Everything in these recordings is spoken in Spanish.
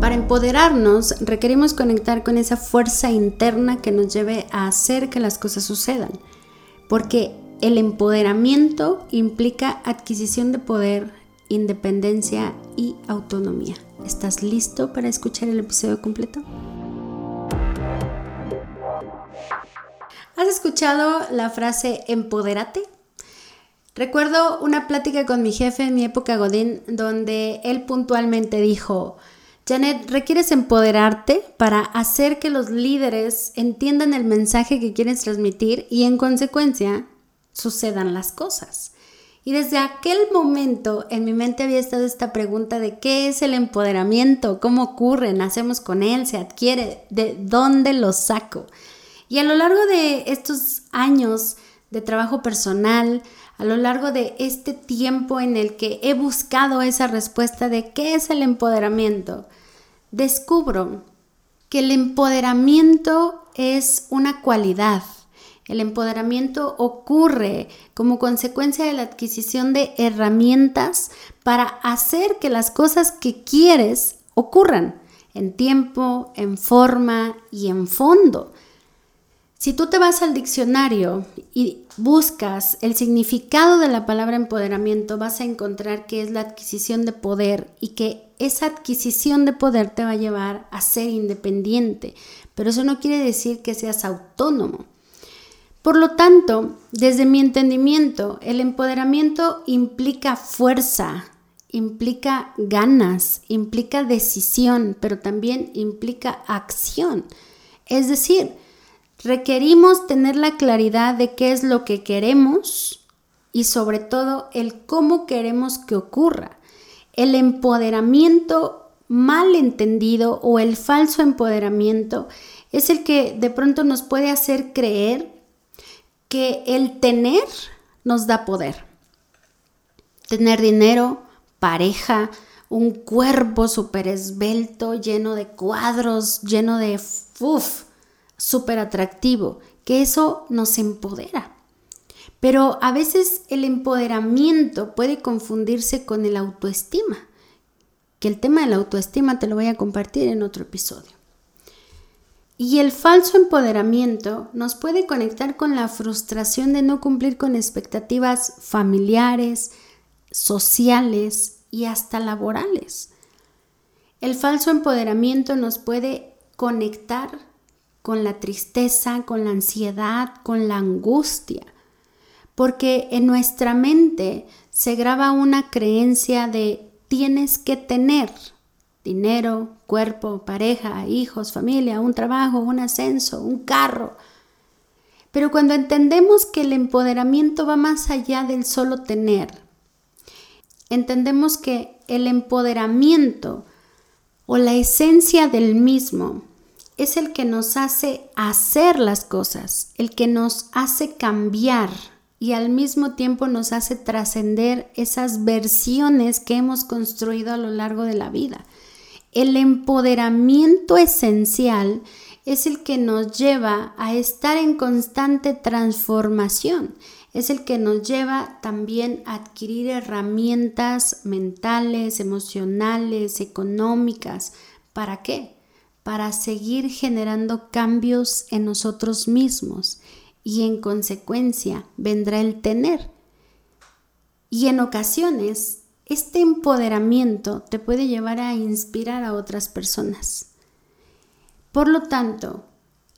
Para empoderarnos requerimos conectar con esa fuerza interna que nos lleve a hacer que las cosas sucedan, porque el empoderamiento implica adquisición de poder, independencia y autonomía. ¿Estás listo para escuchar el episodio completo? ¿Has escuchado la frase empodérate? Recuerdo una plática con mi jefe en mi época Godín donde él puntualmente dijo, Janet, requieres empoderarte para hacer que los líderes entiendan el mensaje que quieres transmitir y en consecuencia sucedan las cosas. Y desde aquel momento en mi mente había estado esta pregunta de qué es el empoderamiento, cómo ocurre, nacemos con él, se adquiere, de dónde lo saco. Y a lo largo de estos años de trabajo personal, a lo largo de este tiempo en el que he buscado esa respuesta de qué es el empoderamiento, descubro que el empoderamiento es una cualidad. El empoderamiento ocurre como consecuencia de la adquisición de herramientas para hacer que las cosas que quieres ocurran en tiempo, en forma y en fondo. Si tú te vas al diccionario y buscas el significado de la palabra empoderamiento, vas a encontrar que es la adquisición de poder y que esa adquisición de poder te va a llevar a ser independiente. Pero eso no quiere decir que seas autónomo. Por lo tanto, desde mi entendimiento, el empoderamiento implica fuerza, implica ganas, implica decisión, pero también implica acción. Es decir, requerimos tener la claridad de qué es lo que queremos y sobre todo el cómo queremos que ocurra. El empoderamiento mal entendido o el falso empoderamiento es el que de pronto nos puede hacer creer que el tener nos da poder. Tener dinero, pareja, un cuerpo súper esbelto, lleno de cuadros, lleno de uf, súper atractivo, que eso nos empodera. Pero a veces el empoderamiento puede confundirse con el autoestima, que el tema de la autoestima te lo voy a compartir en otro episodio. Y el falso empoderamiento nos puede conectar con la frustración de no cumplir con expectativas familiares, sociales y hasta laborales. El falso empoderamiento nos puede conectar con la tristeza, con la ansiedad, con la angustia, porque en nuestra mente se graba una creencia de tienes que tener dinero, cuerpo, pareja, hijos, familia, un trabajo, un ascenso, un carro. Pero cuando entendemos que el empoderamiento va más allá del solo tener, entendemos que el empoderamiento o la esencia del mismo es el que nos hace hacer las cosas, el que nos hace cambiar y al mismo tiempo nos hace trascender esas versiones que hemos construido a lo largo de la vida. El empoderamiento esencial es el que nos lleva a estar en constante transformación, es el que nos lleva también a adquirir herramientas mentales, emocionales, económicas. ¿Para qué? Para seguir generando cambios en nosotros mismos y en consecuencia vendrá el tener. Y en ocasiones este empoderamiento te puede llevar a inspirar a otras personas. Por lo tanto,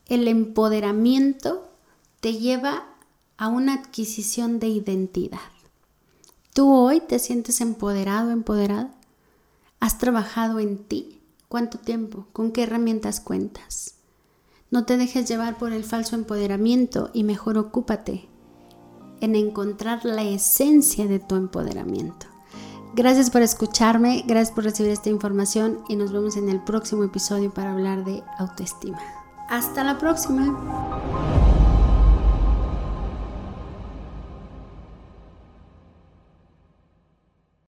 el empoderamiento te lleva a una adquisición de identidad. ¿Tú hoy te sientes empoderado, empoderada? ¿Has trabajado en ti? ¿Cuánto tiempo? ¿Con qué herramientas cuentas? No te dejes llevar por el falso empoderamiento y mejor ocúpate en encontrar la esencia de tu empoderamiento. Gracias por escucharme, gracias por recibir esta información y nos vemos en el próximo episodio para hablar de autoestima. Hasta la próxima.